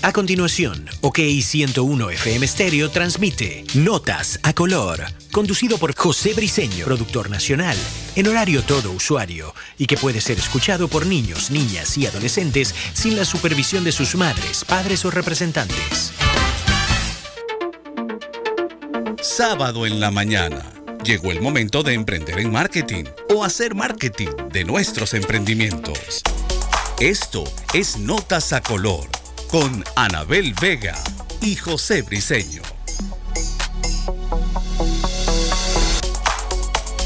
A continuación, OK 101 FM Stereo transmite Notas a color, conducido por José Briseño, productor nacional, en horario todo usuario, y que puede ser escuchado por niños, niñas y adolescentes sin la supervisión de sus madres, padres o representantes. Sábado en la mañana. Llegó el momento de emprender en marketing o hacer marketing de nuestros emprendimientos. Esto es Notas a Color con Anabel Vega y José Briseño.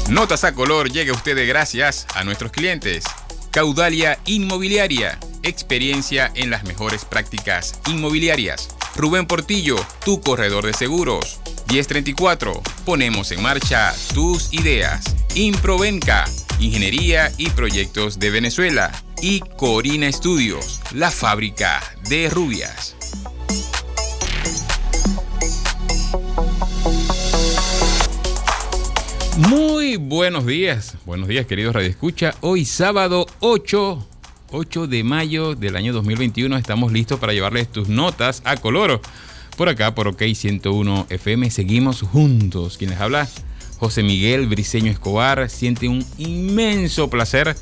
Notas a color llega a ustedes gracias a nuestros clientes. Caudalia Inmobiliaria, experiencia en las mejores prácticas inmobiliarias. Rubén Portillo, tu corredor de seguros. 1034, ponemos en marcha tus ideas. Improvenca, ingeniería y proyectos de Venezuela y Corina Studios, la fábrica de rubias. Muy buenos días, buenos días queridos Radio Escucha. Hoy sábado 8, 8 de mayo del año 2021 estamos listos para llevarles tus notas a Coloro. Por acá, por OK 101 FM, seguimos juntos. Quienes habla, José Miguel Briseño Escobar, siente un inmenso placer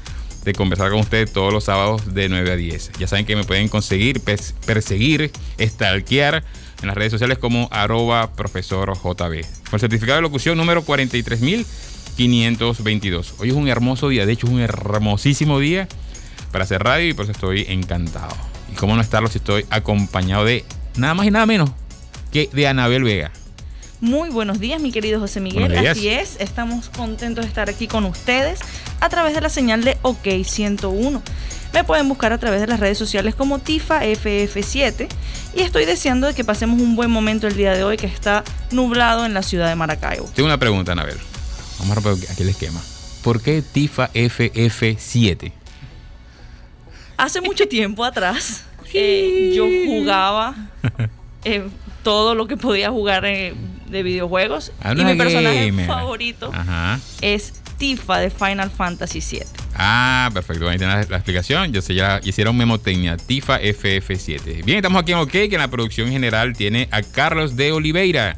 de conversar con ustedes todos los sábados de 9 a 10. Ya saben que me pueden conseguir, perseguir, stalkear en las redes sociales como arroba profesor JB. Con el certificado de locución número 43522. Hoy es un hermoso día, de hecho es un hermosísimo día para hacer radio y por eso estoy encantado. Y cómo no estarlo si estoy acompañado de nada más y nada menos que de Anabel Vega. Muy buenos días, mi querido José Miguel. Así es, estamos contentos de estar aquí con ustedes a través de la señal de OK 101. Me pueden buscar a través de las redes sociales como Tifa FF7 y estoy deseando de que pasemos un buen momento el día de hoy que está nublado en la ciudad de Maracaibo. Tengo una pregunta, Anabel. Vamos a romper aquí el esquema. ¿Por qué Tifa FF7? Hace mucho tiempo atrás eh, yo jugaba eh, todo lo que podía jugar eh, de videojuegos. Ah, y mi personaje favorito es Tifa de Final Fantasy VII. Ah, perfecto. Ahí tienes la, explicación. Yo sé, ya hicieron memotecnia. Tifa FF7. Bien, estamos aquí en OK, que en la producción general tiene a Carlos de Oliveira.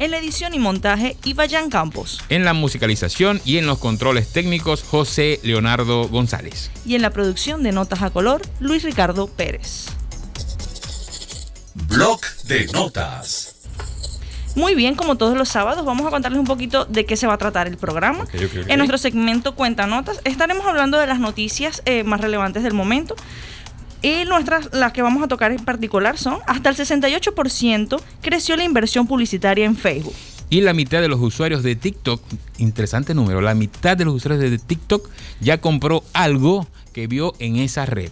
En la edición y montaje, Ivayan Campos. En la musicalización y en los controles técnicos, José Leonardo González. Y en la producción de Notas a Color, Luis Ricardo Pérez. Blog de Notas. Muy bien, como todos los sábados, vamos a contarles un poquito de qué se va a tratar el programa. En nuestro segmento Cuenta Notas estaremos hablando de las noticias eh, más relevantes del momento. Y nuestras, las que vamos a tocar en particular son, hasta el 68% creció la inversión publicitaria en Facebook. Y la mitad de los usuarios de TikTok, interesante número, la mitad de los usuarios de TikTok ya compró algo que vio en esa red.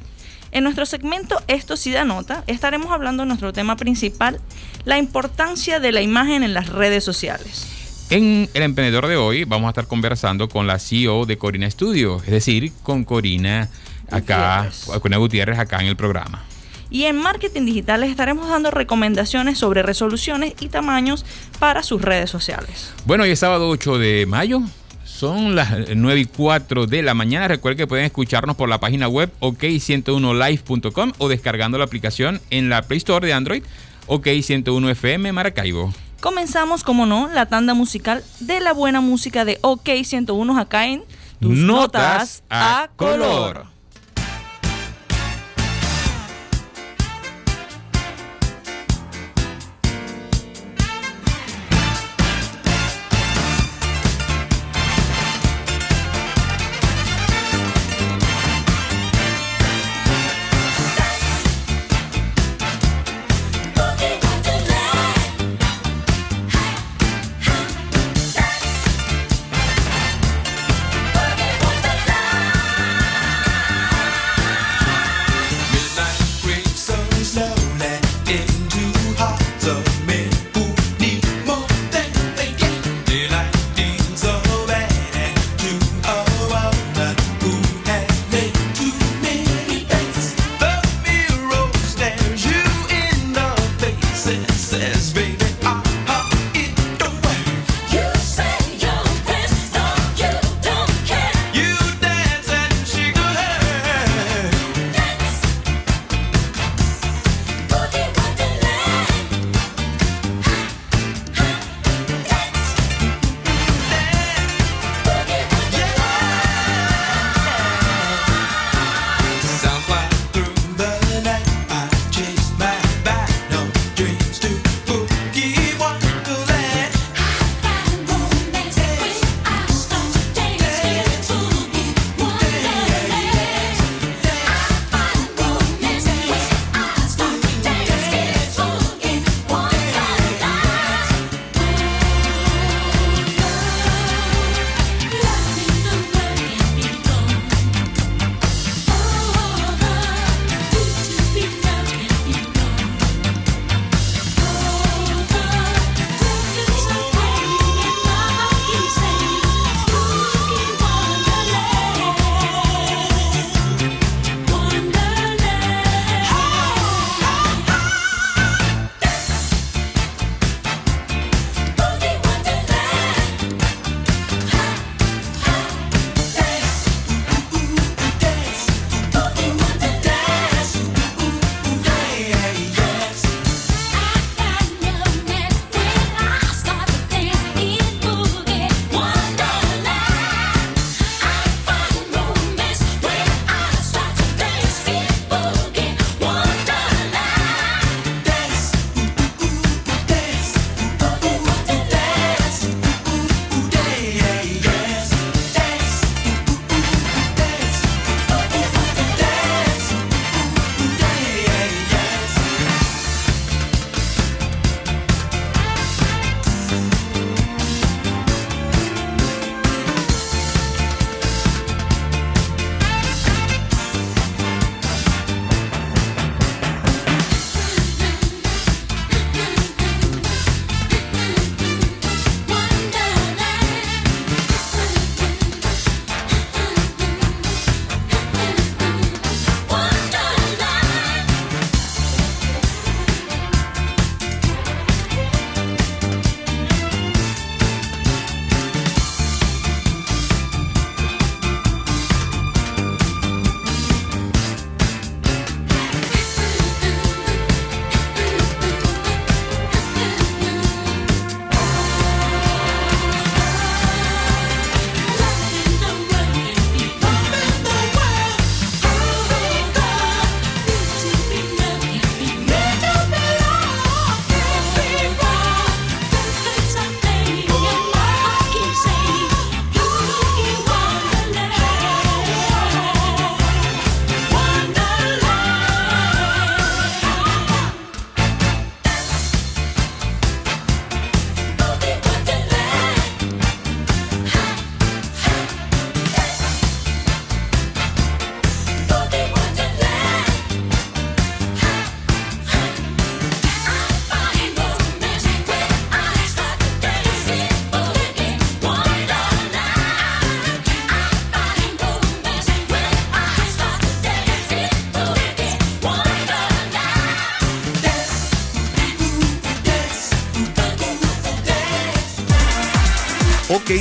En nuestro segmento Esto sí da nota, estaremos hablando de nuestro tema principal, la importancia de la imagen en las redes sociales. En El Emprendedor de hoy vamos a estar conversando con la CEO de Corina Studio, es decir, con Corina acá, Corina Gutiérrez acá en el programa. Y en marketing digital les estaremos dando recomendaciones sobre resoluciones y tamaños para sus redes sociales. Bueno, hoy es sábado 8 de mayo, son las 9 y 4 de la mañana. Recuerden que pueden escucharnos por la página web ok101live.com o descargando la aplicación en la Play Store de Android OK101FM Maracaibo. Comenzamos, como no, la tanda musical de la buena música de OK101 acá en Tus Notas, a, color.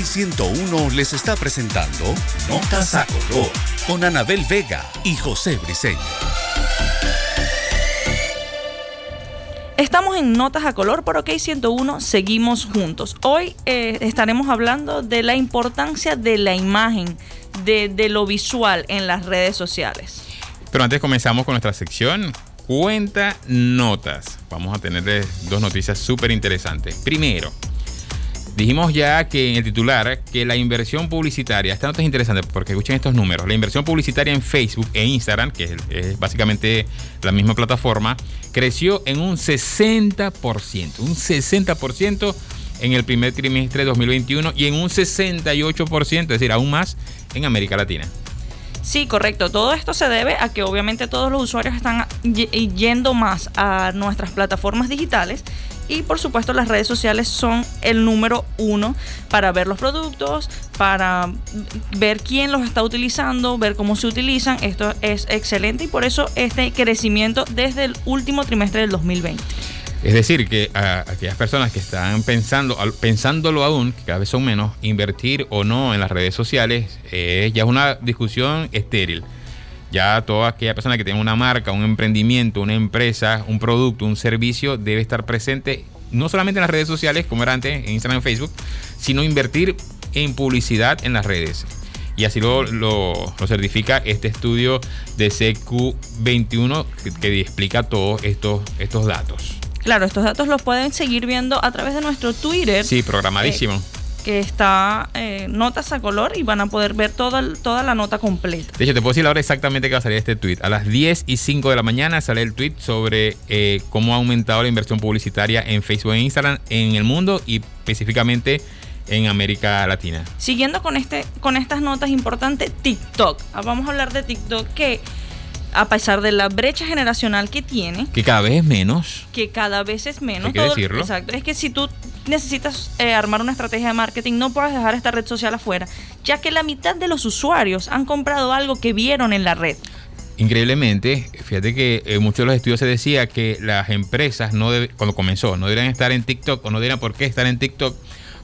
101 les está presentando Notas a Color con Anabel Vega y José Briceño. Estamos en Notas a Color por OK 101, seguimos juntos. Hoy eh, estaremos hablando de la importancia de la imagen, de, de lo visual en las redes sociales. Pero antes comenzamos con nuestra sección Cuenta Notas. Vamos a tener dos noticias súper interesantes. Primero, Dijimos ya que en el titular que la inversión publicitaria, esta nota es interesante porque escuchen estos números, la inversión publicitaria en Facebook e Instagram, que es, básicamente la misma plataforma, creció en un 60%, un 60% en el primer trimestre de 2021 y en un 68%, es decir, aún más en América Latina. Sí, correcto. Todo esto se debe a que obviamente todos los usuarios están yendo más a nuestras plataformas digitales y por supuesto las redes sociales son el número uno para ver los productos, para ver quién los está utilizando, ver cómo se utilizan. Esto es excelente y por eso este crecimiento desde el último trimestre del 2020. Es decir, que a aquellas personas que están pensando, pensándolo aún, que cada vez son menos, invertir o no en las redes sociales, eh, ya es una discusión estéril. Ya toda aquella persona que tiene una marca, un emprendimiento, una empresa, un producto, un servicio, debe estar presente no solamente en las redes sociales, como era antes, en Instagram y Facebook, sino invertir en publicidad en las redes. Y así lo, lo, certifica este estudio de CQ21 que, explica todos estos, estos datos. Claro, estos datos los pueden seguir viendo a través de nuestro Twitter. Sí, programadísimo. Eh, que está eh, notas a color y van a poder ver toda, toda la nota completa. De hecho, te puedo decir ahora exactamente que va a salir este tweet. A las 10 y 5 de la mañana sale el tweet sobre eh, cómo ha aumentado la inversión publicitaria en Facebook e Instagram en el mundo y específicamente en América Latina. Siguiendo con, este, con estas notas importantes, TikTok. Ah, vamos a hablar de TikTok que a pesar de la brecha generacional que tiene. Que cada vez es menos. Que cada vez es menos. Hay que decirlo. Exacto. Es que si tú necesitas eh, armar una estrategia de marketing, no puedes dejar esta red social afuera, ya que la mitad de los usuarios han comprado algo que vieron en la red. Increíblemente, fíjate que en muchos de los estudios se decía que las empresas, no cuando comenzó, no deberían estar en TikTok o no deberían por qué estar en TikTok,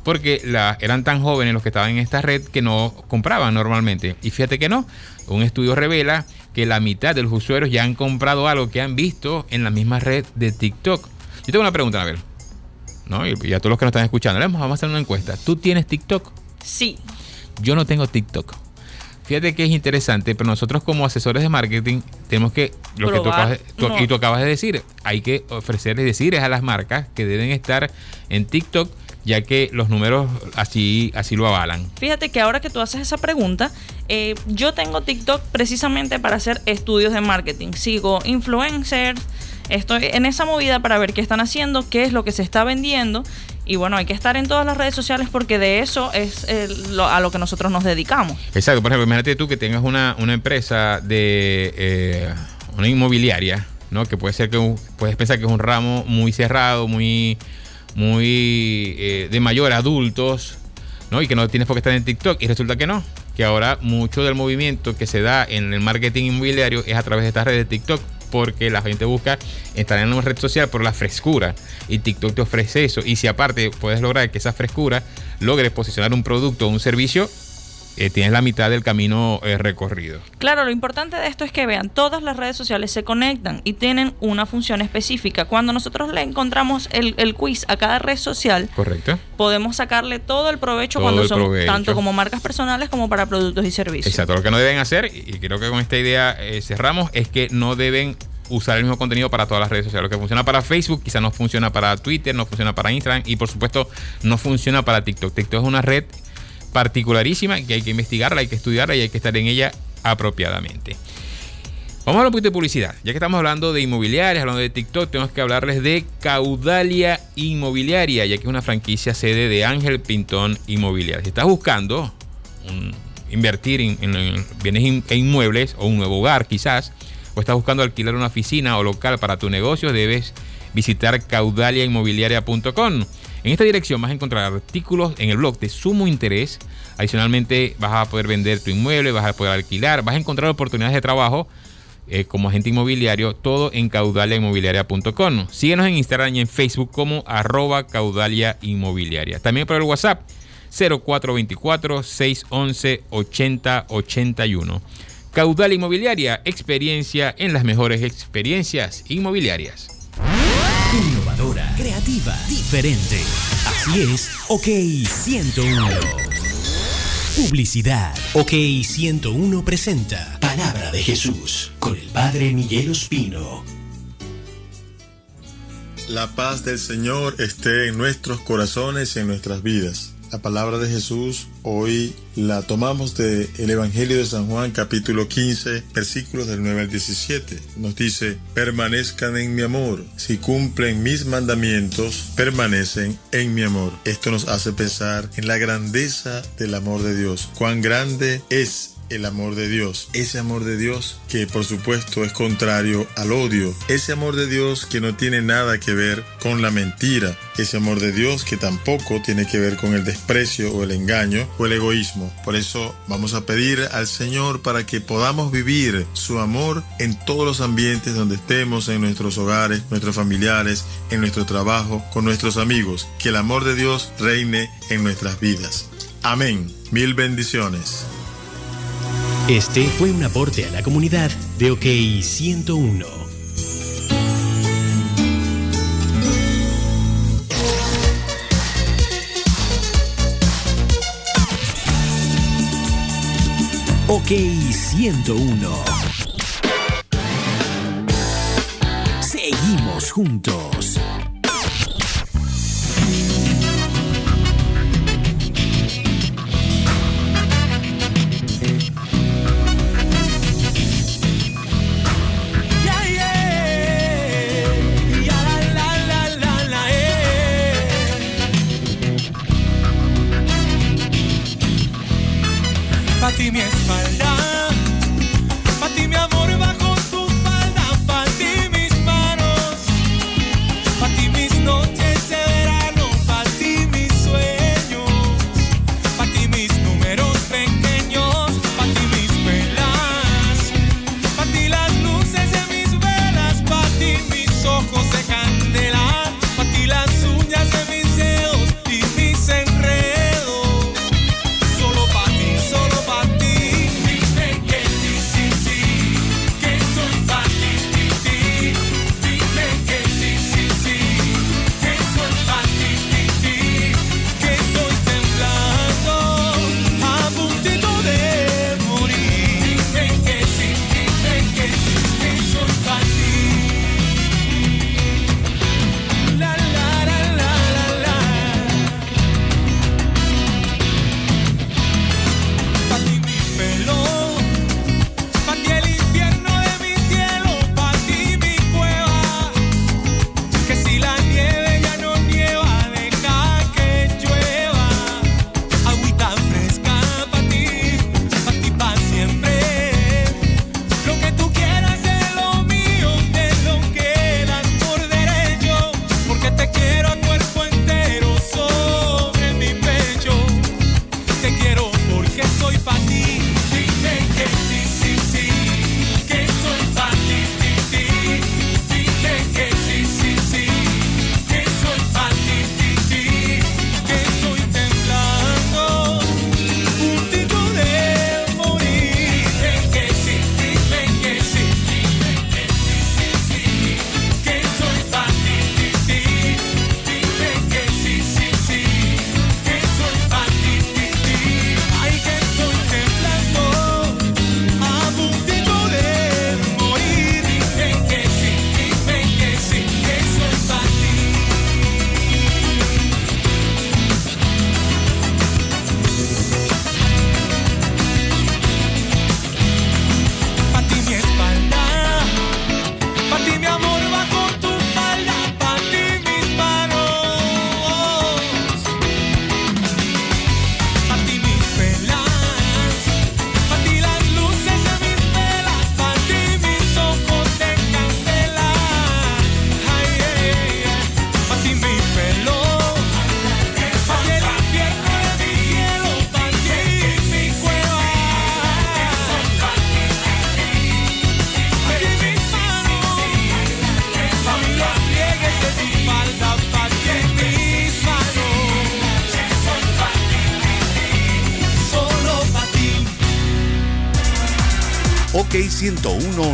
porque la, eran tan jóvenes los que estaban en esta red que no compraban normalmente. Y fíjate que no, un estudio revela que la mitad de los usuarios ya han comprado algo que han visto en la misma red de TikTok. Yo tengo una pregunta, a ver. ¿no? Y, a todos los que nos están escuchando, vamos a hacer una encuesta. ¿Tú tienes TikTok? Sí. Yo no tengo TikTok. Fíjate que es interesante, pero nosotros como asesores de marketing tenemos que, lo que tú acabas, de decir, hay que ofrecerles decir a las marcas que deben estar en TikTok ya que los números así, así lo avalan. Fíjate que ahora que tú haces esa pregunta, eh, yo tengo TikTok precisamente para hacer estudios de marketing. Sigo influencers, Estoy en esa movida para ver qué están haciendo, qué es lo que se está vendiendo. Y bueno, hay que estar en todas las redes sociales porque de eso es a lo que nosotros nos dedicamos. Exacto. Por ejemplo, imagínate tú que tengas una, empresa de eh, una inmobiliaria, ¿no? Que puede ser que puedes pensar que es un ramo muy cerrado, muy, muy eh, de mayor adultos, ¿no? Y que no tienes por qué estar en TikTok. Y resulta que no. Que ahora mucho del movimiento que se da en el marketing inmobiliario es a través de estas redes de TikTok porque la gente busca estar en una red social por la frescura y TikTok te ofrece eso. Y si aparte puedes lograr que esa frescura logres posicionar un producto o un servicio, eh, tienes la mitad del camino eh, recorrido. Claro, lo importante de esto es que vean, todas las redes sociales se conectan y tienen una función específica. Cuando nosotros le encontramos el, quiz a cada red social, correcto, podemos sacarle todo el provecho cuando son tanto como marcas personales como para productos y servicios. Exacto, lo que no deben hacer, y creo que con esta idea eh, cerramos, es que no deben usar el mismo contenido para todas las redes sociales. Lo que funciona para Facebook quizá no funciona para Twitter, no funciona para Instagram y por supuesto no funciona para TikTok. TikTok es una red particularísima que hay que investigarla, hay que estudiarla y hay que estar en ella apropiadamente. Vamos a hablar un poquito de publicidad. Ya que estamos hablando de inmobiliarias, hablando de TikTok, tenemos que hablarles de Caudalia Inmobiliaria, ya que es una franquicia sede de Ángel Pintón Inmobiliaria. Si estás buscando invertir en, bienes e inmuebles o un nuevo hogar quizás, o estás buscando alquilar una oficina o local para tu negocio, debes visitar caudaliainmobiliaria.com. En esta dirección vas a encontrar artículos en el blog de sumo interés. Adicionalmente vas a poder vender tu inmueble, vas a poder alquilar, vas a encontrar oportunidades de trabajo eh, como agente inmobiliario, todo en caudaliainmobiliaria.com. Síguenos en Instagram y en Facebook como arroba caudalia inmobiliaria. También por el WhatsApp 0424-611-8081. Caudal Inmobiliaria, experiencia en las mejores experiencias inmobiliarias. Creativa, diferente. Así es, OK 101. Publicidad. OK 101 presenta Palabra de Jesús con el Padre Miguel Ospino. La paz del Señor esté en nuestros corazones y en nuestras vidas. La palabra de Jesús hoy la tomamos del el Evangelio de San Juan capítulo 15 versículos del 9 al 17. Nos dice, permanezcan en mi amor. Si cumplen mis mandamientos, permanecen en mi amor. Esto nos hace pensar en la grandeza del amor de Dios. Cuán grande es el amor de Dios. Ese amor de Dios que por supuesto es contrario al odio. Ese amor de Dios que no tiene nada que ver con la mentira. Ese amor de Dios que tampoco tiene que ver con el desprecio o el engaño o el egoísmo. Por eso vamos a pedir al Señor para que podamos vivir su amor en todos los ambientes donde estemos, en nuestros hogares, nuestros familiares, en nuestro trabajo, con nuestros amigos. Que el amor de Dios reine en nuestras vidas. Amén. Mil bendiciones. Este fue un aporte a la comunidad de OK 101. OK 101. Seguimos juntos.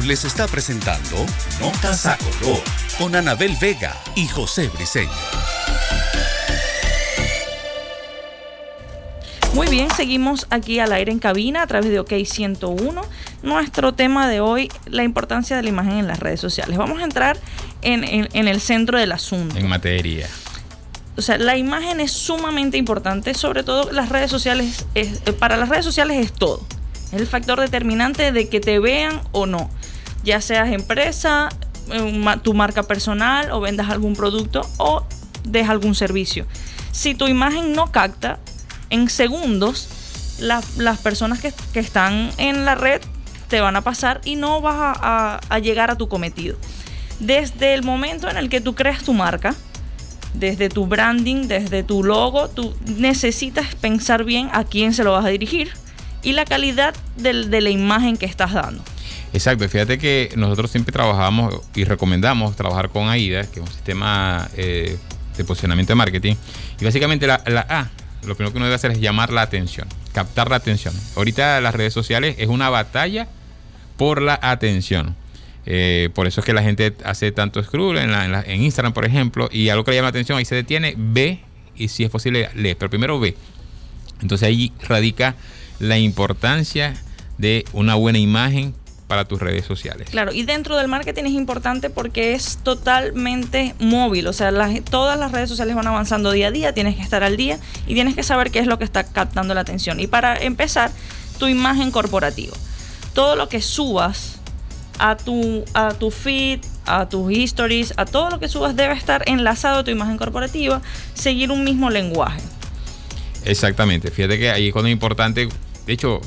Les está presentando Notas a Color con Anabel Vega y José Briseño. Muy bien, seguimos aquí al aire en cabina a través de OK 101. Nuestro tema de hoy, la importancia de la imagen en las redes sociales. Vamos a entrar en, el centro del asunto. En materia. O sea, la imagen es sumamente importante, sobre todo las redes sociales, es, eh, para las redes sociales es todo. Es el factor determinante de que te vean o no. Ya seas empresa, tu marca personal o vendas algún producto o des algún servicio. Si tu imagen no capta, en segundos las personas que, están en la red te van a pasar y no vas a, llegar a tu cometido. Desde el momento en el que tú creas tu marca, desde tu branding, desde tu logo, tú necesitas pensar bien a quién se lo vas a dirigir y la calidad de, la imagen que estás dando. Exacto, fíjate que nosotros siempre trabajamos y recomendamos trabajar con AIDA, que es un sistema eh, de posicionamiento de marketing. Y básicamente la, A lo primero que uno debe hacer es llamar la atención, captar la atención. Ahorita las redes sociales es una batalla por la atención. Eh, por eso es que la gente hace tanto scroll en, en, Instagram, por ejemplo, y algo que le llama la atención, ahí se detiene, ve y si es posible lee, pero primero ve. Entonces ahí radica la importancia de una buena imagen para tus redes sociales. Claro, y dentro del marketing es importante porque es totalmente móvil, o sea, todas las redes sociales van avanzando día a día, tienes que estar al día y tienes que saber qué es lo que está captando la atención. Y para empezar, tu imagen corporativa. Todo lo que subas a tu, a tu feed, a tus histories, a todo lo que subas debe estar enlazado a tu imagen corporativa, seguir un mismo lenguaje. Exactamente, fíjate que ahí es cuando es importante, de hecho,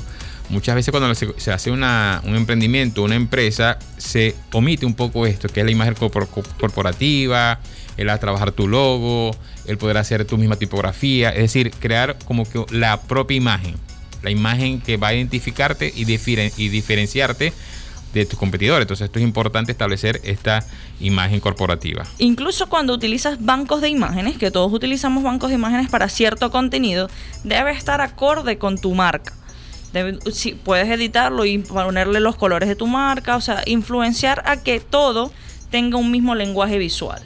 muchas veces cuando se, hace un emprendimiento, una empresa, se omite un poco esto, que es la imagen corporativa, el a trabajar tu logo, el poder hacer tu misma tipografía, es decir, crear como que la propia imagen, la imagen que va a identificarte y, y diferenciarte de tus competidores. Entonces esto es importante establecer esta imagen corporativa. Incluso cuando utilizas bancos de imágenes, que todos utilizamos bancos de imágenes para cierto contenido, debe estar acorde con tu marca si, puedes editarlo y ponerle los colores de tu marca, o sea, influenciar a que todo tenga un mismo lenguaje visual.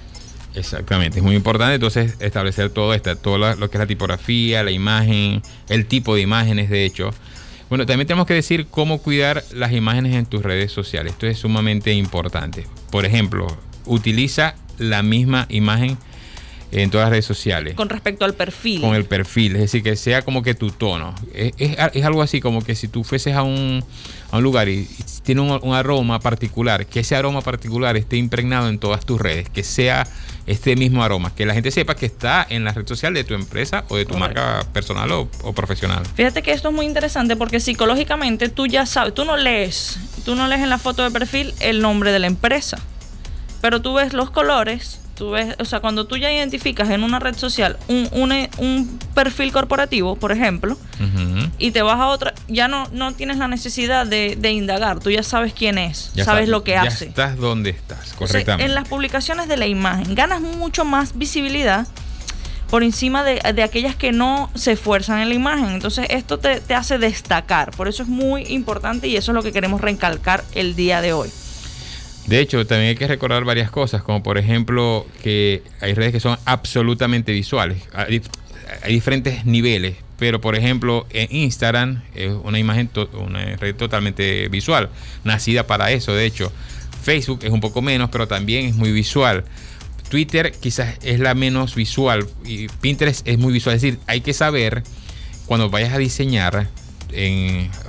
Exactamente, es muy importante entonces establecer todo esto, todo lo que es la tipografía, la imagen, el tipo de imágenes de hecho. Bueno, también tenemos que decir cómo cuidar las imágenes en tus redes sociales. Esto es sumamente importante. Por ejemplo, utiliza la misma imagen en todas las redes sociales. Con respecto al perfil. Con el perfil, es decir, que sea como que tu tono. Es, es, algo así como que si tú fueses a un, a un lugar y, tiene un, aroma particular, que ese aroma particular esté impregnado en todas tus redes, que sea este mismo aroma, que la gente sepa que está en la red social de tu empresa o de tu marca personal o, o, profesional. Fíjate que esto es muy interesante porque psicológicamente tú ya sabes, tú no lees, tú no lees en la foto de perfil el nombre de la empresa, pero tú ves los colores Tú ves, o sea, cuando tú ya identificas en una red social un, un, perfil corporativo, por ejemplo, y te vas a otra, ya no, no tienes la necesidad de, indagar, tú ya sabes quién es, sabes lo que ya hace. Estás donde estás, correctamente. en las publicaciones de la imagen ganas mucho más visibilidad por encima de, aquellas que no se esfuerzan en la imagen. Entonces esto te, te hace destacar, por eso es muy importante y eso es lo que queremos recalcar el día de hoy. De hecho, también hay que recordar varias cosas, como por ejemplo que hay redes que son absolutamente visuales. Hay, diferentes niveles, pero por ejemplo en Instagram es una imagen, una red totalmente visual, nacida para eso. De hecho, Facebook es un poco menos, pero también es muy visual. Twitter quizás es la menos visual y Pinterest es muy visual. Es decir, hay que saber cuando vayas a diseñar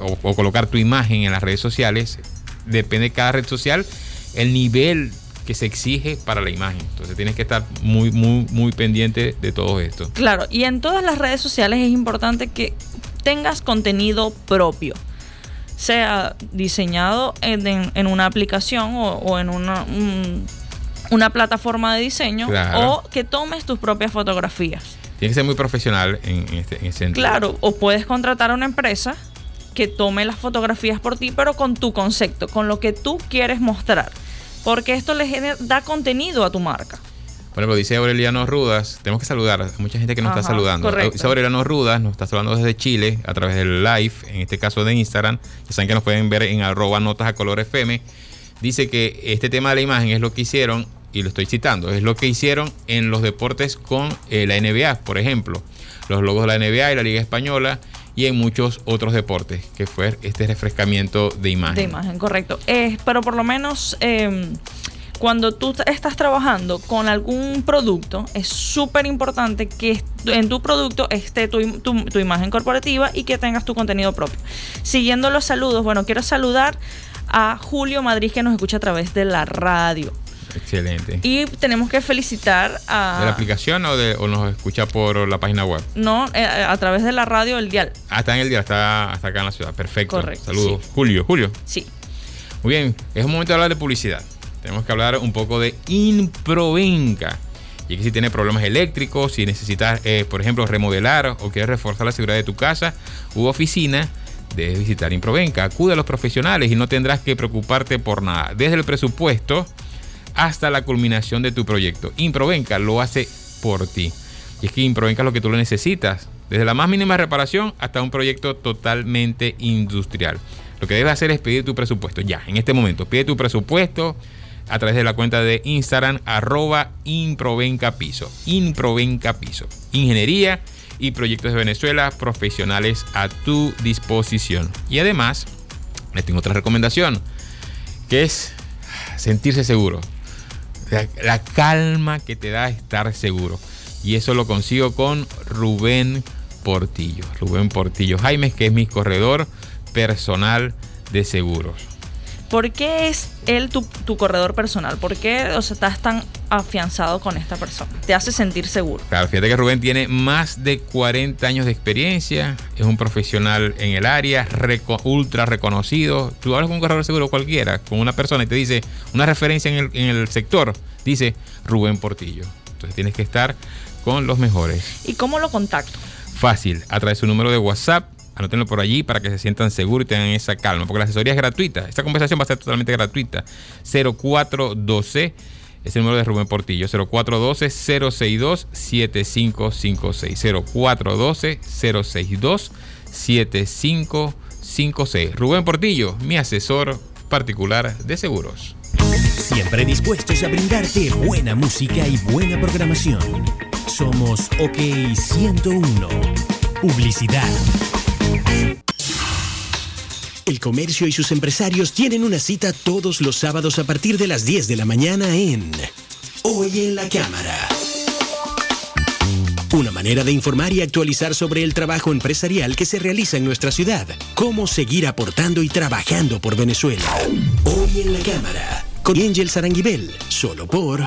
o, o colocar tu imagen en las redes sociales, depende de cada red social el nivel que se exige para la imagen. Entonces tienes que estar muy, muy, muy pendiente de todo esto. Claro, y en todas las redes sociales es importante que tengas contenido propio, sea diseñado en, una aplicación o, en una, una plataforma de diseño o que tomes tus propias fotografías. Tienes que ser muy profesional en, este, en ese sentido. Claro, o puedes contratar a una empresa que tome las fotografías por ti, pero con tu concepto, con lo que tú quieres mostrar. Porque esto le da contenido a tu marca. Por ejemplo, dice Aureliano Rudas, tenemos que saludar, hay mucha gente que nos está saludando. Dice Aureliano Rudas, nos está saludando desde Chile a través del live, en este caso de Instagram. Ya saben que nos pueden ver en arroba notas a color FM. Dice que este tema de la imagen es lo que hicieron, y lo estoy citando, es lo que hicieron en los deportes con eh, la NBA, por ejemplo. Los logos de la NBA y la Liga Española y en muchos otros deportes, que fue este refrescamiento de imagen. De imagen, correcto. pero por lo menos em, cuando tú estás trabajando con algún producto, es súper importante que en tu producto esté tu, imagen corporativa y que tengas tu contenido propio. Siguiendo los saludos, bueno, quiero saludar a Julio Madrid que nos escucha a través de la radio. Excelente. Y tenemos que felicitar a... ¿De la aplicación o, de, o nos escucha por la página web? No, eh, a través de la radio el dial. Ah, está en el dial, está, acá en la ciudad. Perfecto. Correcto. Saludos. Julio, Julio. Sí. Muy bien, es un momento de hablar de publicidad tenemos que hablar un poco de Improvenca. Y que si tienes problemas eléctricos, si necesitas, eh, por ejemplo, remodelar o quieres reforzar la seguridad de tu casa u oficina, debes visitar Improvenca. Acude a los profesionales y no tendrás que preocuparte por nada. Desde el presupuesto hasta la culminación de tu proyecto. Improvenca lo hace por ti. Y es que Improvenca es lo que tú lo necesitas. Desde la más mínima reparación hasta un proyecto totalmente industrial. Lo que debes hacer es pedir tu presupuesto. Ya, en este momento, pide tu presupuesto a través de la cuenta de Instagram arroba improvencapiso. Improvencapiso. Ingeniería y proyectos de Venezuela profesionales a tu disposición. Y además, les tengo otra recomendación, que es sentirse seguro. La, calma que te da estar seguro. Y eso lo consigo con Rubén Portillo. Rubén Portillo Jaime, que es mi corredor personal de seguros. ¿Por qué es él tu, corredor personal? ¿Por qué o sea, estás tan afianzado con esta persona? Te hace sentir seguro. Claro, fíjate que Rubén tiene más de 40 años de experiencia, es un profesional en el área, ultra reconocido. Tú hablas con un corredor seguro cualquiera, con una persona y te dice una referencia en el, en el sector, dice Rubén Portillo. Entonces tienes que estar con los mejores. ¿Y cómo lo contacto? Fácil, a través de su número de WhatsApp Anótenlo por allí para que se sientan seguros y tengan esa calma, porque la asesoría es gratuita. Esta conversación va a ser totalmente gratuita. 0412 es el número de Rubén Portillo, 0412-062-7556. 0412-062-7556. Rubén Portillo, mi asesor particular de seguros. Siempre dispuestos a brindarte buena música y buena programación. Somos OK 101. Publicidad. El comercio y sus empresarios tienen una cita todos los sábados a partir de las 10 de la mañana en Hoy en la Cámara. Una manera de informar y actualizar sobre el trabajo empresarial que se realiza en nuestra ciudad. Cómo seguir aportando y trabajando por Venezuela. Hoy en la Cámara. Con Angel Saranguibel. Solo por...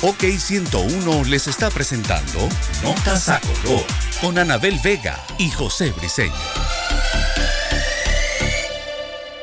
OK 101 les está presentando Notas a Color con Anabel Vega y José Briseño.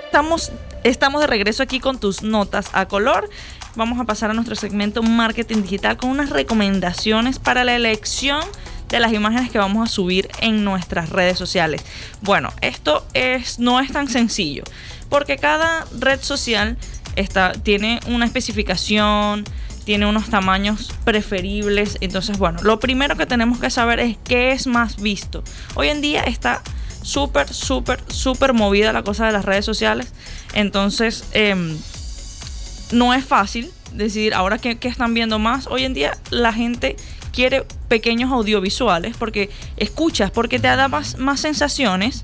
Estamos, estamos de regreso aquí con tus notas a color. Vamos a pasar a nuestro segmento Marketing Digital con unas recomendaciones para la elección de las imágenes que vamos a subir en nuestras redes sociales. Bueno, esto es, no es tan sencillo, porque cada red social está, tiene una especificación, tiene unos tamaños preferibles. Entonces, bueno, lo primero que tenemos que saber es qué es más visto. Hoy en día está súper, súper, súper movida la cosa de las redes sociales. Entonces, em, no es fácil decidir ahora qué, están viendo más. Hoy en día la gente quiere pequeños audiovisuales porque escuchas, porque te da más, más sensaciones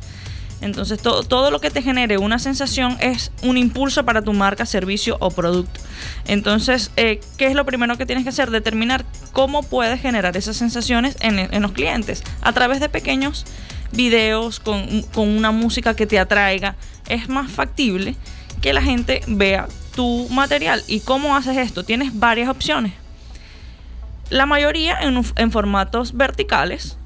entonces todo, lo que te genere una sensación es un impulso para tu marca, servicio o producto. Entonces, eh, ¿qué es lo primero que tienes que hacer? Determinar cómo puedes generar esas sensaciones en, los clientes a través de pequeños videos con, con una música que te atraiga. Es más factible que la gente vea tu material. ¿Y cómo haces esto? Tienes varias opciones. La mayoría en, en formatos verticales,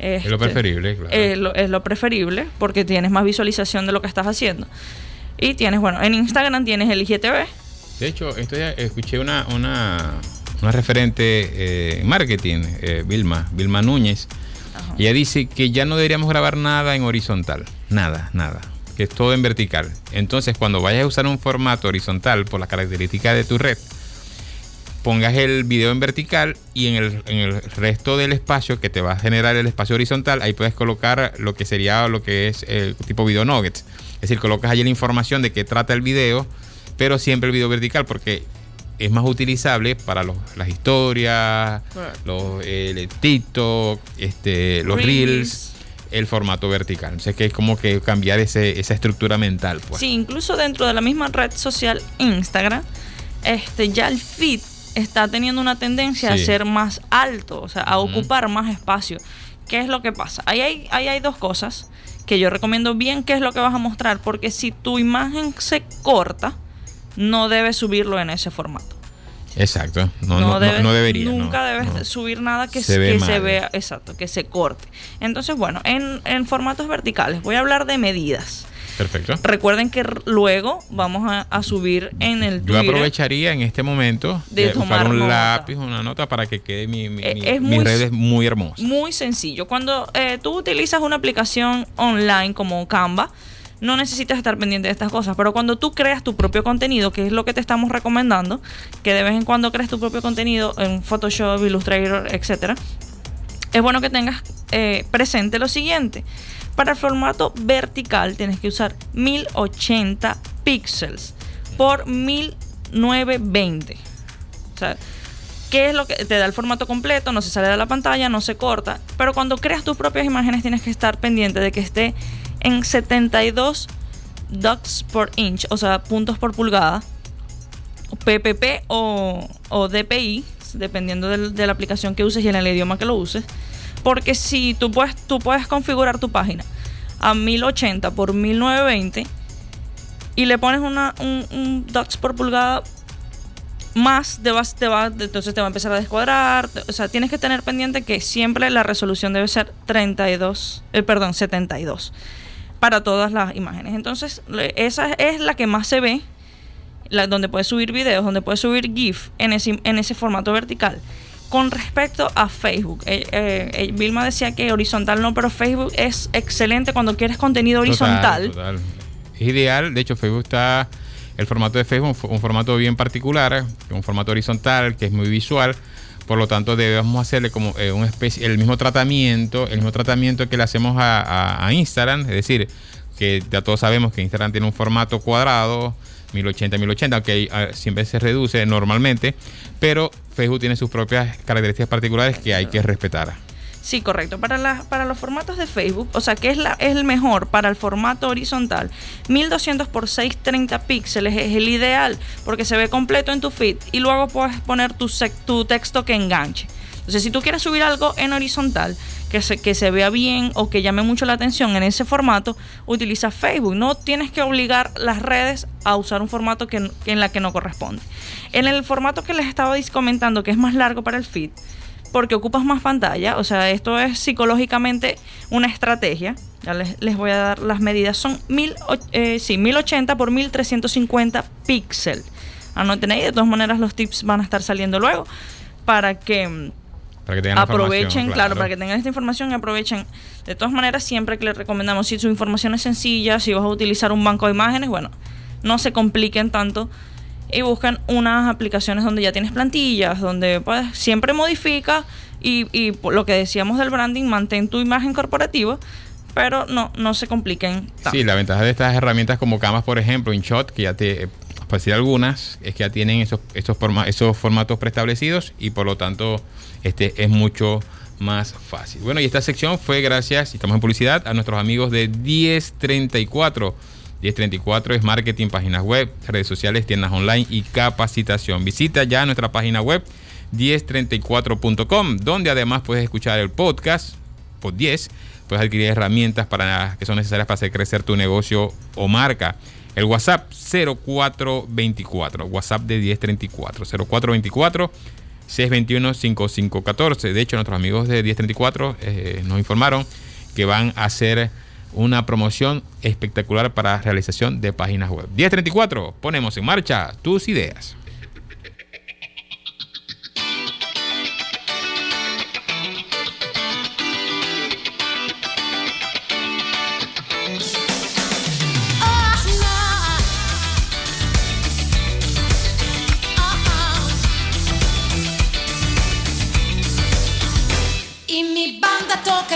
es lo este, preferible, claro. Es lo, preferible porque tienes más visualización de lo que estás haciendo. Y tienes, bueno, en Instagram tienes el IGTV. De hecho, esto escuché una, una, una referente en marketing, eh, Vilma, Vilma Núñez. Y ella dice que ya no deberíamos grabar nada en horizontal. Nada, nada. Que es todo en vertical. Entonces, cuando vayas a usar un formato horizontal por las características de tu red, pongas el video en vertical y en el, en el, resto del espacio que te va a generar el espacio horizontal, ahí puedes colocar lo que sería lo que es el tipo video nuggets. Es decir, colocas allí la información de qué trata el video, pero siempre el video vertical porque es más utilizable para las historias, los el TikTok, este, los reels. el formato vertical. O sea, que es como que cambiar ese, esa estructura mental. Pues. Sí, incluso dentro de la misma red social Instagram, este, ya el feed está teniendo una tendencia a ser más alto, o sea, a ocupar más espacio. ¿Qué es lo que pasa? Ahí hay, ahí hay dos cosas que yo recomiendo bien qué es lo que vas a mostrar, porque si tu imagen se corta, no debes subirlo en ese formato. Exacto, no, no, debería. Nunca debes subir nada que, se, se, vea, exacto, que se corte. Entonces, bueno, en, en formatos verticales voy a hablar de medidas. Perfecto. Recuerden que luego vamos a, subir en el Twitter. Yo aprovecharía en este momento de, tomar un lápiz, una nota para que quede mi, mi, eh, mis redes muy hermosas. Muy sencillo. Cuando eh, tú utilizas una aplicación online como Canva, no necesitas estar pendiente de estas cosas, pero cuando tú creas tu propio contenido, que es lo que te estamos recomendando, que de vez en cuando crees tu propio contenido en Photoshop, Illustrator, etcétera, es bueno que tengas eh, presente lo siguiente. Para el formato vertical tienes que usar 1080 píxeles por 1920. O sea, ¿qué es lo que te da el formato completo? No se sale de la pantalla, no se corta. Pero cuando creas tus propias imágenes tienes que estar pendiente de que esté en 72 dots por inch, o sea, puntos por pulgada, PPP o, o DPI, dependiendo de la aplicación que uses y en el idioma que lo uses. Porque si tú puedes, tú puedes configurar tu página a 1080 por 1920 y le pones una, un, dots por pulgada más te, te va, entonces te va a empezar a descuadrar. O sea, tienes que tener pendiente que siempre la resolución debe ser 32, eh, perdón, 72 para todas las imágenes. Entonces, esa es la que más se ve, la, donde puedes subir videos, donde puedes subir GIF en ese, en ese formato vertical. Con respecto a Facebook, eh, eh, Vilma decía que horizontal no, pero Facebook es excelente cuando quieres contenido horizontal. Es ideal, de hecho Facebook está el formato de Facebook es un formato bien particular, un formato horizontal que es muy visual. Por lo tanto, debemos hacerle como eh, un especie, el mismo tratamiento, el mismo tratamiento que le hacemos a, Instagram. Es decir, que ya todos sabemos que Instagram tiene un formato cuadrado, 1080, 1080, aunque ah, siempre se reduce normalmente, pero Facebook tiene sus propias características particulares que hay que respetar. Sí, correcto. Para, para los formatos de Facebook, o sea, que es, la, es el mejor para el formato horizontal, 1200 por 630 píxeles es el ideal porque se ve completo en tu feed y luego puedes poner tu, tu texto que enganche. Entonces, si tú quieres subir algo en horizontal que se, que se vea bien o que llame mucho la atención en ese formato, utiliza Facebook. No tienes que obligar las redes a usar un formato que, en la que no corresponde. En el formato que les estaba comentando, que es más largo para el feed, porque ocupas más pantalla. O sea, esto es psicológicamente una estrategia. Ya les, voy a dar las medidas. Son mil, eh, sí, 1080 por 1350 píxeles. Anoten ahí, de todas maneras los tips van a estar saliendo luego para que, para que aprovechen, claro. para que tengan esta información y aprovechen. De todas maneras, siempre que les recomendamos, si su información es sencilla, si vas a utilizar un banco de imágenes, bueno, no se compliquen tanto y buscan unas aplicaciones donde ya tienes plantillas, donde pues, siempre modifica y, y lo que decíamos del branding, mantén tu imagen corporativa, pero no, no se compliquen. Tanto. Sí, la ventaja de estas herramientas como Camas, por ejemplo, InShot, que ya te, por decir algunas, es que ya tienen esos, esos, formatos preestablecidos y por lo tanto este es mucho más fácil. Bueno, y esta sección fue gracias, estamos en publicidad, a nuestros amigos de 1034 1034 es marketing, páginas web, redes sociales, tiendas online y capacitación. Visita ya nuestra página web 1034.com, donde además puedes escuchar el podcast, por 10, puedes adquirir herramientas para, que son necesarias para hacer crecer tu negocio o marca. El WhatsApp 0424, WhatsApp de 1034, 0424 621 5514. De hecho, nuestros amigos de 1034 eh, nos informaron que van a hacer una promoción espectacular para realización de páginas web. 1034, ponemos en marcha tus ideas.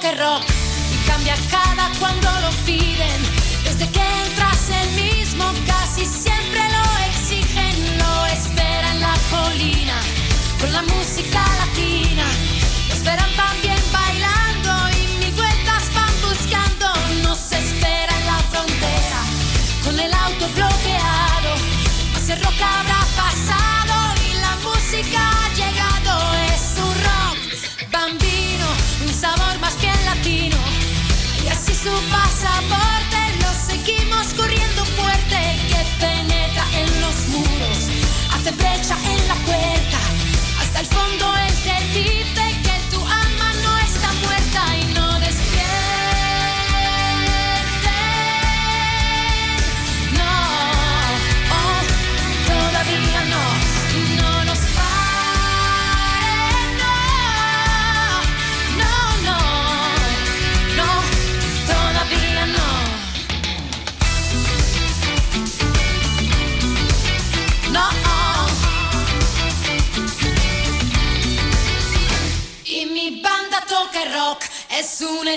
toque rock Es una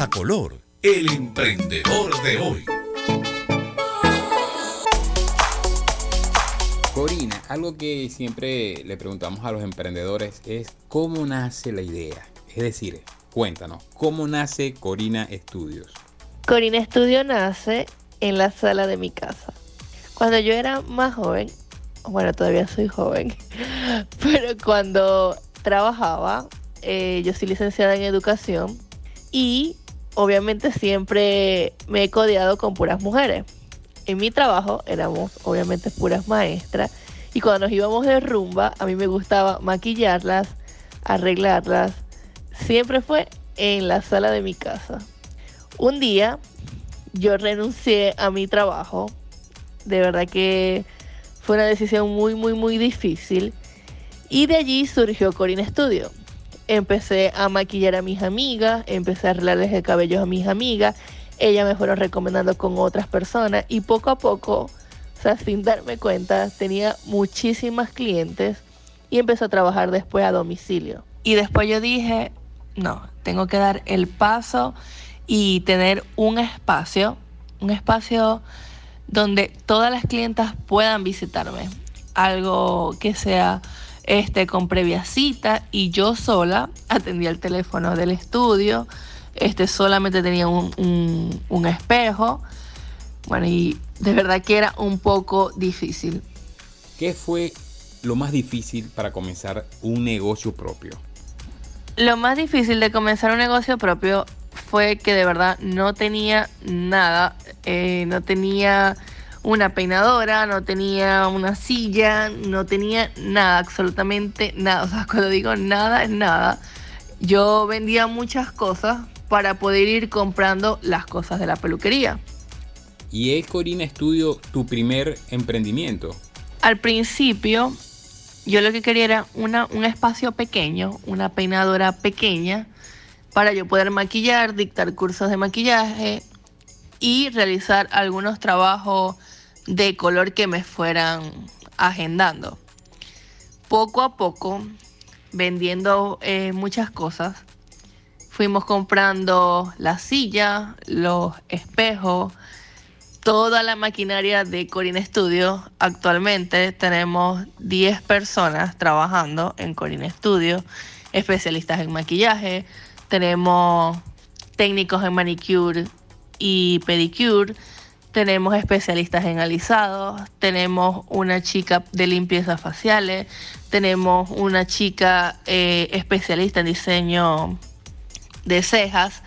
A Color, el emprendedor de hoy. Corina, algo que siempre le preguntamos a los emprendedores es cómo nace la idea. Es decir, cuéntanos, ¿cómo nace Corina Studios? Corina Studio nace en la sala de mi casa. Cuando yo era más joven, bueno, todavía soy joven, pero cuando trabajaba, eh, yo soy licenciada en educación y obviamente siempre me he codeado con puras mujeres. En mi trabajo éramos obviamente puras maestras y cuando nos íbamos de rumba, a mí me gustaba maquillarlas, arreglarlas. Siempre fue en la sala de mi casa. Un día yo renuncié a mi trabajo. De verdad que fue una decisión muy, muy, muy difícil. Y de allí surgió Corina Studio. Empecé a maquillar a mis amigas, empecé a arreglarles el cabello a mis amigas. Ellas me fueron recomendando con otras personas y poco a poco, o sea, sin darme cuenta, tenía muchísimas clientes y empecé a trabajar después a domicilio. Y después yo dije, no, tengo que dar el paso y tener un espacio, un espacio donde todas las clientas puedan visitarme. Algo que sea este con previa cita y yo sola atendía el teléfono del estudio. Este solamente tenía un, un- un espejo. Bueno, y de verdad que era un poco difícil. ¿Qué fue lo más difícil para comenzar un negocio propio? Lo más difícil de comenzar un negocio propio fue que de verdad no tenía nada, eh, no tenía una peinadora, no tenía una silla, no tenía nada, absolutamente nada. O sea, cuando digo nada es nada. Yo vendía muchas cosas para poder ir comprando las cosas de la peluquería. ¿Y es Corina Studio tu primer emprendimiento? Al principio, yo lo que quería era una, un espacio pequeño, una peinadora pequeña, para yo poder maquillar, dictar cursos de maquillaje y realizar algunos trabajos de color que me fueran agendando. Poco a poco, vendiendo eh, muchas cosas, fuimos comprando la silla, los espejos, toda la maquinaria de Corina Studio. Actualmente tenemos 10 personas trabajando en Corina Studio, especialistas en maquillaje, tenemos técnicos en manicure y pedicure, tenemos especialistas en alisados, tenemos una chica de limpieza faciales, tenemos una chica eh, especialista en diseño de cejas.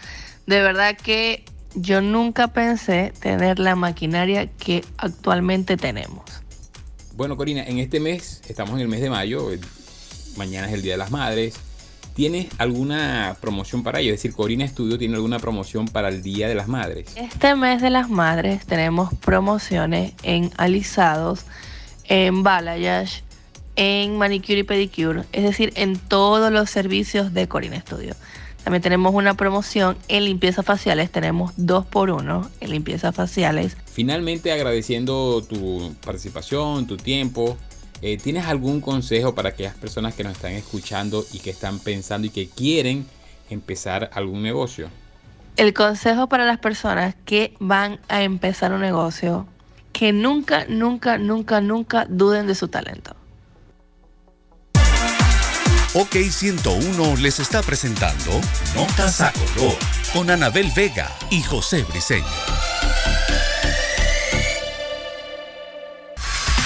De verdad que yo nunca pensé tener la maquinaria que actualmente tenemos. Bueno, Corina, en este mes, estamos en el mes de mayo, el- mañana es el Día de las Madres. ¿Tienes alguna promoción para ello? Es decir, Corina Studio tiene alguna promoción para el Día de las Madres. Este mes de las madres tenemos promociones en alisados, en balayage, en manicure y pedicure, es decir, en todos los servicios de Corina Studio. También tenemos una promoción en limpieza faciales, tenemos dos por uno en limpieza faciales. Finalmente, agradeciendo tu participación, tu tiempo, eh, ¿tienes algún consejo para aquellas personas que nos están escuchando y que están pensando y que quieren empezar algún negocio? El consejo para las personas que van a empezar un negocio, que nunca, nunca, nunca, nunca duden de su talento. OK 101 les está presentando Notas a Color con Anabel Vega y José Briceño.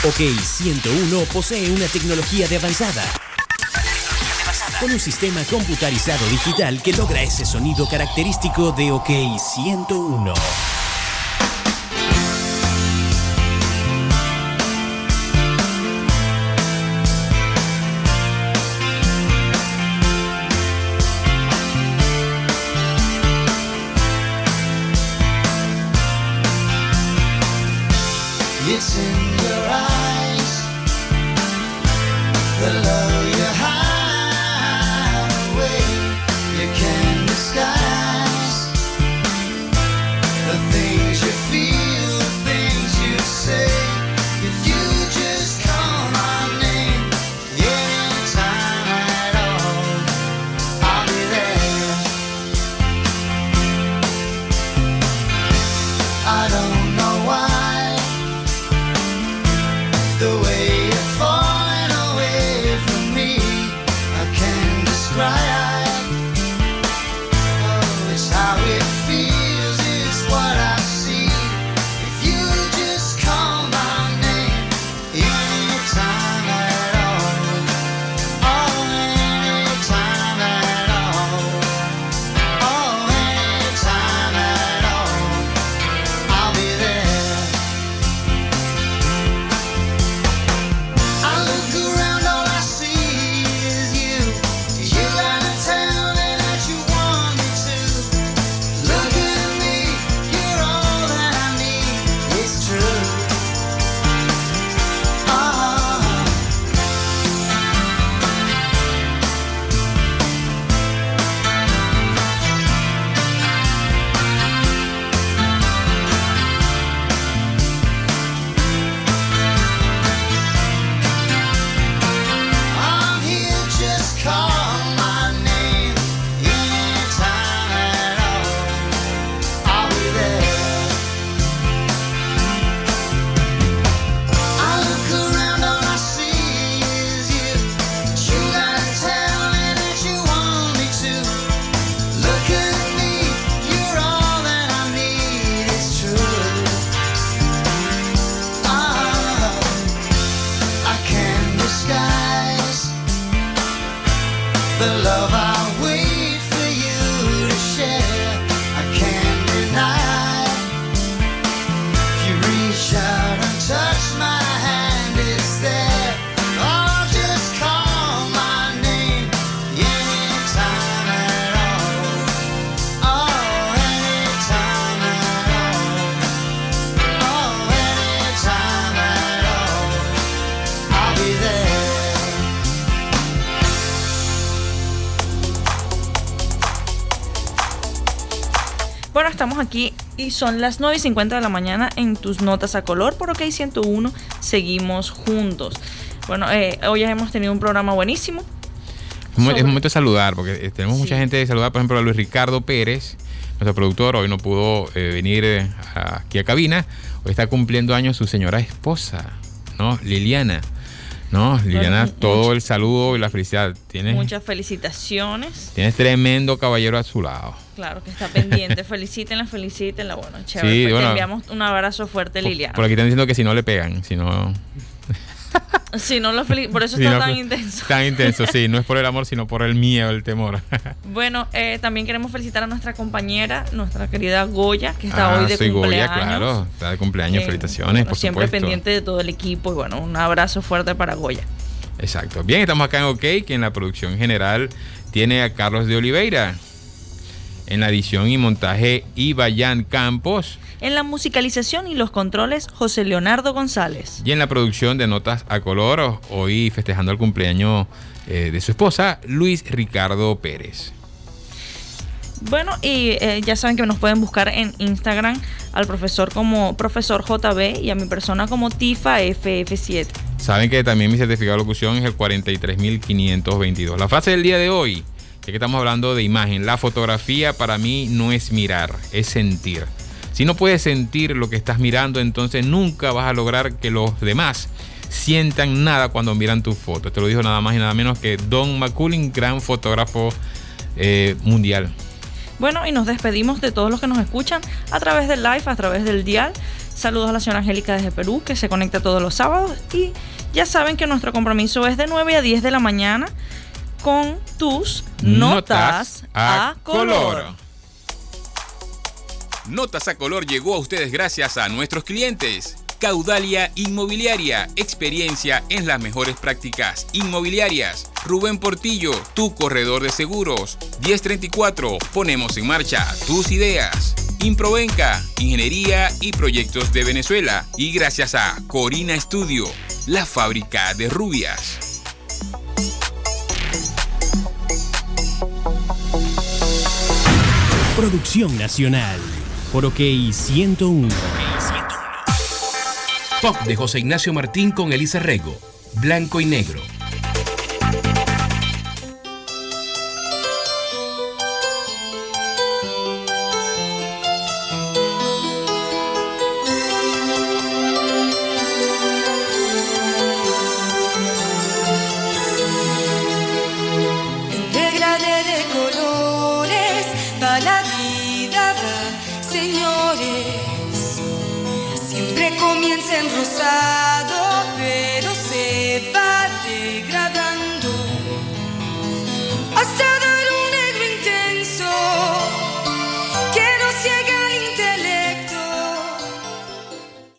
OK 101 posee una tecnología de avanzada con un sistema computarizado digital que logra ese sonido característico de OK 101. Y son las 9 y 50 de la mañana en tus notas a color por OK 101. Seguimos juntos. Bueno, eh, hoy hemos tenido un programa buenísimo. Es momento de saludar, porque eh, tenemos mucha gente de saludar, por ejemplo, a Luis Ricardo Pérez, nuestro productor, hoy no pudo eh, venir aquí a cabina. Hoy está cumpliendo años su señora esposa, ¿no? Liliana. No, Liliana, todo el saludo y la felicidad. Tienes, Muchas felicitaciones. Tienes tremendo caballero a su lado. Claro que está pendiente. felicítenla, felicítenla. Bueno, chévere. Sí, pues enviamos un abrazo fuerte, Liliana. Por aquí están diciendo que si no le pegan, si no. Si no lo por eso está tan intenso. Tan intenso, sí. No es por el amor, sino por el miedo, el temor. bueno, eh, también queremos felicitar a nuestra compañera, nuestra querida Goya, que está ah, hoy de soy cumpleaños. Goya, claro. Está de cumpleaños. Eh, felicitaciones, por Siempre pendiente de todo el equipo. Y bueno, un abrazo fuerte para Goya. Exacto. Bien, estamos acá en OK, que en la producción general tiene a Carlos de Oliveira. En la edición y montaje, Ibayan Campos. En la musicalización y los controles, José Leonardo González. Y en la producción de Notas a Color, hoy festejando el cumpleaños eh, de su esposa, Luis Ricardo Pérez. Bueno, y eh, ya saben que nos pueden buscar en Instagram al profesor como profesor JB y a mi persona como Tifa FF7. Saben que también mi certificado de locución es el 43522. La frase del día de hoy, ya que estamos hablando de imagen, la fotografía para mí no es mirar, es sentir. Si no puedes sentir lo que estás mirando, entonces nunca vas a lograr que los demás sientan nada cuando miran tu foto. Te lo dijo nada más y nada menos que Don McCullin, gran fotógrafo eh, mundial. Bueno, y nos despedimos de todos los que nos escuchan a través del live, a través del dial. Saludos a la señora Angélica desde Perú, que se conecta todos los sábados. Y ya saben que nuestro compromiso es de 9 a 10 de la mañana con tus notas, a, color. Notas a color llegó a ustedes gracias a nuestros clientes. Caudalia Inmobiliaria, experiencia en las mejores prácticas inmobiliarias. Rubén Portillo, tu corredor de seguros. 1034, ponemos en marcha tus ideas. Improvenca, Ingeniería y Proyectos de Venezuela. Y gracias a Corina Estudio, la fábrica de rubias. Producción Nacional por OK 101. Pop de José Ignacio Martín con Elisa Rego. Blanco y negro.